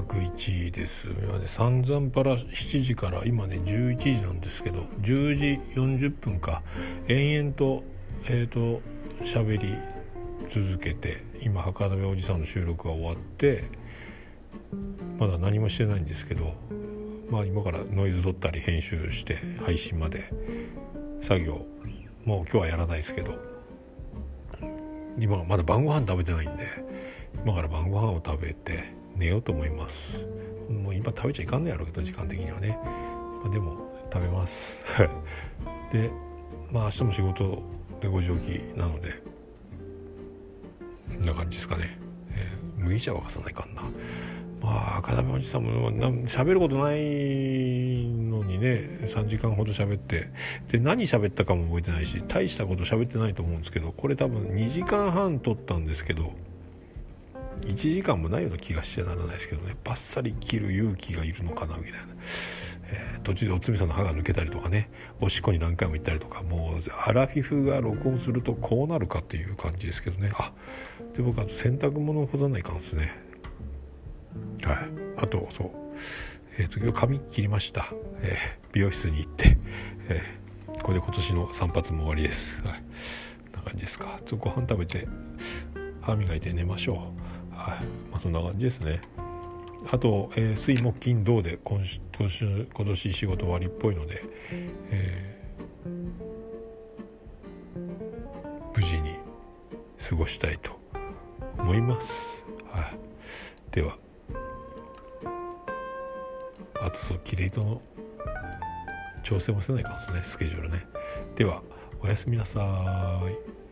201です今ね。散々パラ7時から今ね11時なんですけど10時40分か延々とえっ、ー、と喋り続けて今博多部おじさんの収録が終わってまだ何もしてないんですけどまあ今からノイズ取ったり編集して配信まで作業もう今日はやらないですけど今まだ晩ご飯食べてないんで今から晩ご飯を食べて寝ようと思います。もう今食べちゃいかんのやろうけど時間的にはね、まあ、でも食べます。でまあ明日も仕事で5時起きなのでこんな感じですかね、えー、麦茶沸かさないかんな。まあ赤目おじさんも喋ることないのにね3時間ほど喋ってで何喋ったかも覚えてないし大したこと喋ってないと思うんですけどこれ多分2時間半撮ったんですけど1時間もないような気がしてならないですけどね。バッサリ切る勇気がいるのかなみたいな、えー、途中でおつみさんの歯が抜けたりとかね。おしっこに何回も行ったりとか。もうアラフィフが録音するとこうなるかっていう感じですけどね。あで僕あと洗濯物を干さないかんですね。はい。あとそう。えっ、ー、と今日髪切りました、えー、美容室に行って、え、これで今年の散髪も終わりです。はい。こんな感じですか。ちょっとご飯食べて歯磨いて寝ましょう。はい。まあ、そんな感じですね。あと、えー、水木金土で今年今年仕事終わりっぽいので、えー、無事に過ごしたいと思います、はい、ではあとそうキレイとの調整もせないかんですねスケジュールね。ではおやすみなさい。